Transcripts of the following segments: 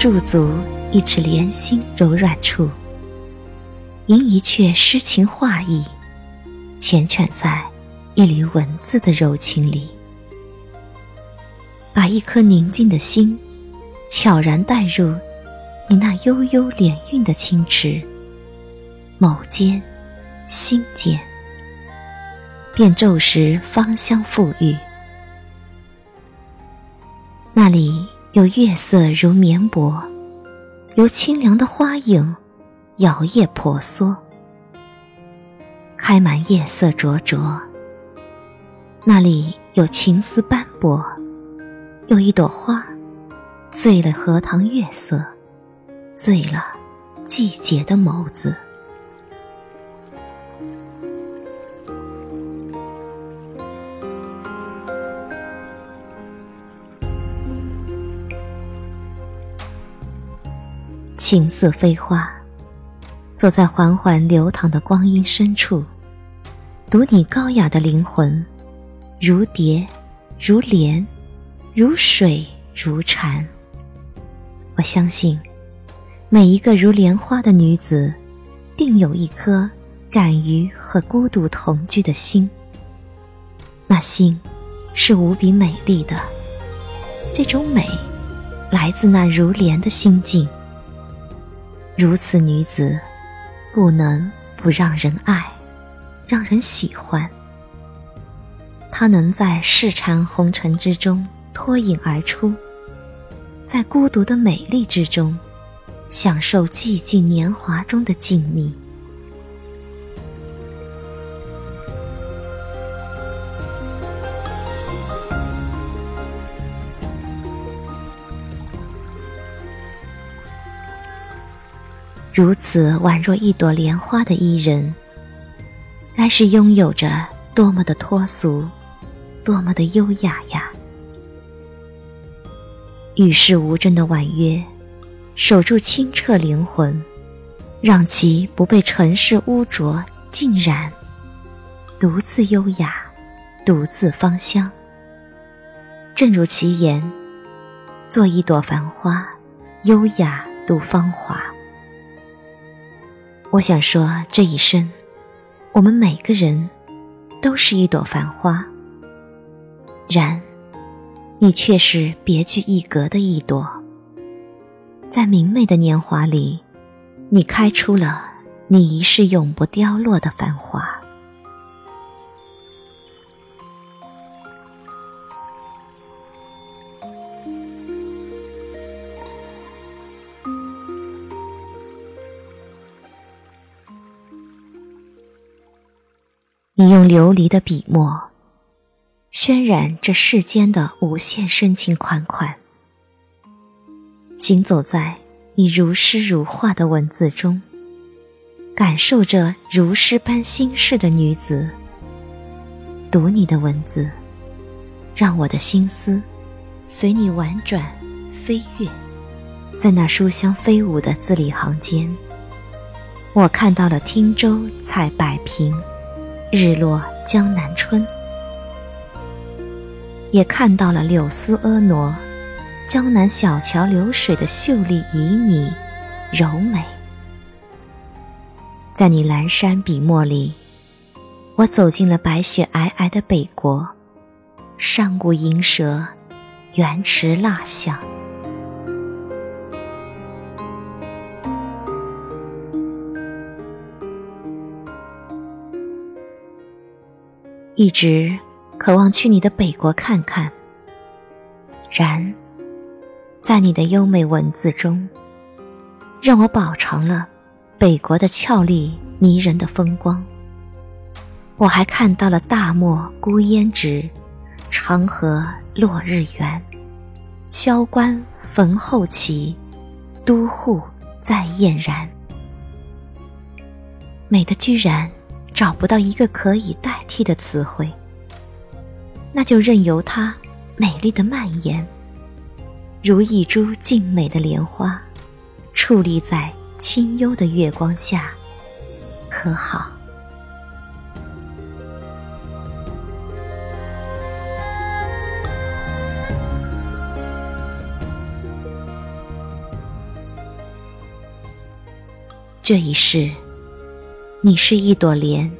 驻足一尺莲心柔软处，吟一阙诗情画意，缱绻在一缕文字的柔情里，把一颗宁静的心悄然带入你那悠悠莲韵的清池，眸间，心间，便骤时芳香馥郁。那里有月色如绵薄，有清凉的花影摇曳婆娑，开满夜色灼灼。那里有情丝斑驳，有一朵花醉了荷塘月色，醉了季节的眸子。情色飞花，坐在缓缓流淌的光阴深处，读你高雅的灵魂，如蝶，如莲，如水，如禅。我相信，每一个如莲花的女子，定有一颗敢于和孤独同居的心。那心，是无比美丽的。这种美，来自那如莲的心境。如此女子，不能不让人爱，让人喜欢。她能在世缠红尘之中脱颖而出，在孤独的美丽之中，享受寂静年华中的静谧。如此宛若一朵莲花的伊人，该是拥有着多么的脱俗，多么的优雅呀！与世无争的婉约，守住清澈灵魂，让其不被尘世污浊浸染，独自优雅，独自芳香。正如其言：“做一朵繁花，优雅度芳华。”我想说，这一生，我们每个人都是一朵繁花。然，你却是别具一格的一朵，在明媚的年华里，你开出了你一世永不凋落的繁华。你用琉璃的笔墨，渲染这世间的无限深情款款。行走在你如诗如画的文字中，感受着如诗般心事的女子。读你的文字，让我的心思随你婉转飞跃，在那书香飞舞的字里行间，我看到了汀州采柏萍。日落江南春，也看到了柳丝婀娜，江南小桥流水的秀丽旖旎、柔美。在你阑珊笔墨里，我走进了白雪皑皑的北国，上古银蛇，原池蜡像。一直渴望去你的北国看看，然，在你的优美文字中，让我饱尝了北国的俏丽迷人的风光。我还看到了大漠孤烟直，长河落日圆，萧关逢候骑，都护在燕然，美的居然。找不到一个可以代替的词汇，那就任由它美丽的蔓延，如一株静美的莲花，矗立在清幽的月光下，可好？这一世，你是一朵莲，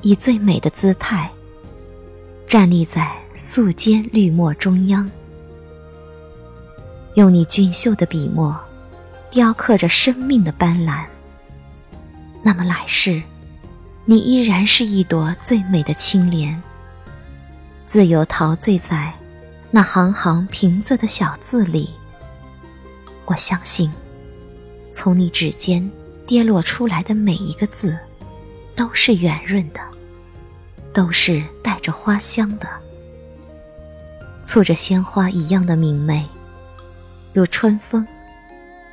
以最美的姿态站立在素笺绿墨中央，用你俊秀的笔墨雕刻着生命的斑斓。那么来世，你依然是一朵最美的青莲，自由陶醉在那行行平仄的小字里。我相信，从你指尖跌落出来的每一个字，都是圆润的，都是带着花香的，簇着鲜花一样的明媚，如春风，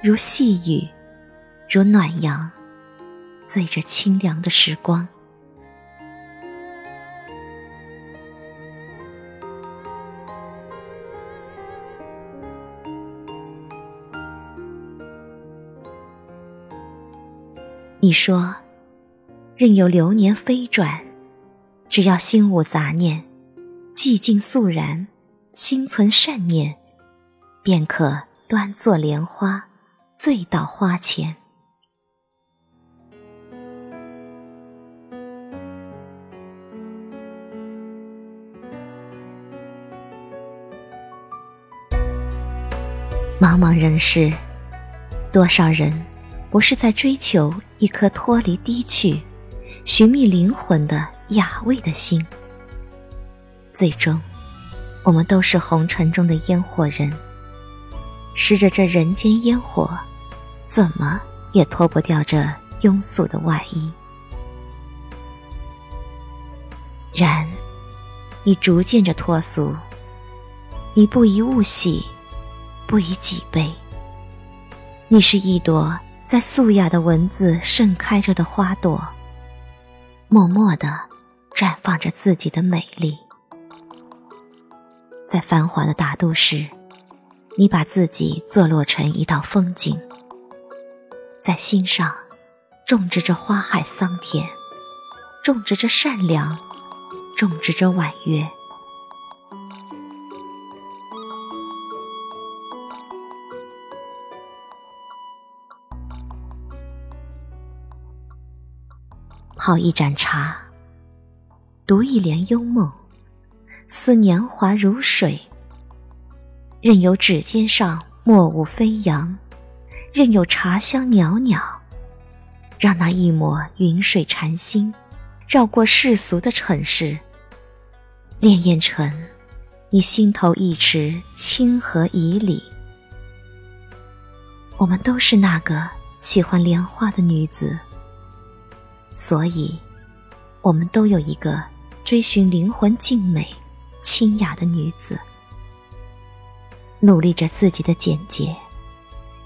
如细雨，如暖阳。醉着清凉的时光。你说，任由流年飞转，只要心无杂念，寂静肃然，心存善念，便可端坐莲花，醉到花前。茫茫人世，多少人不是在追求一颗脱离低趣、寻觅灵魂的雅味的心？最终，我们都是红尘中的烟火人，拾着这人间烟火，怎么也脱不掉这庸俗的外衣。然，你逐渐着脱俗，你不以物喜。不以己悲。你是一朵在素雅的文字盛开着的花朵，默默地绽放着自己的美丽。在繁华的大都市，你把自己坐落成一道风景，在心上种植着花海桑田，种植着善良，种植着婉约。泡一盏茶，读一帘幽梦，思年华如水。任由指尖上墨雾飞扬，任由茶香袅袅，让那一抹云水禅心，绕过世俗的尘世，潋滟成你心头一池清河旖旎。我们都是那个喜欢莲花的女子。所以，我们都有一个追寻灵魂静美、清雅的女子，努力着自己的简洁，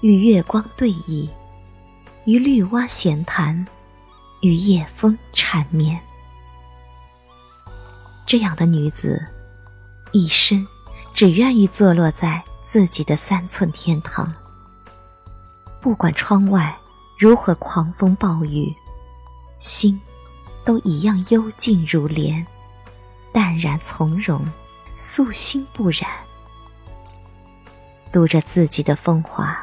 与月光对弈，与绿蛙闲谈，与夜风缠绵。这样的女子，一生只愿意坐落在自己的三寸天堂，不管窗外如何狂风暴雨。心，都一样幽静如莲，淡然从容，素心不染。读着自己的风华，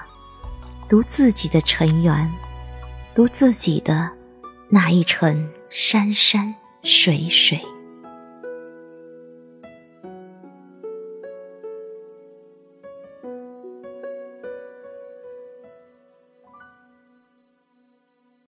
读自己的尘缘，读自己的那一程山山水水。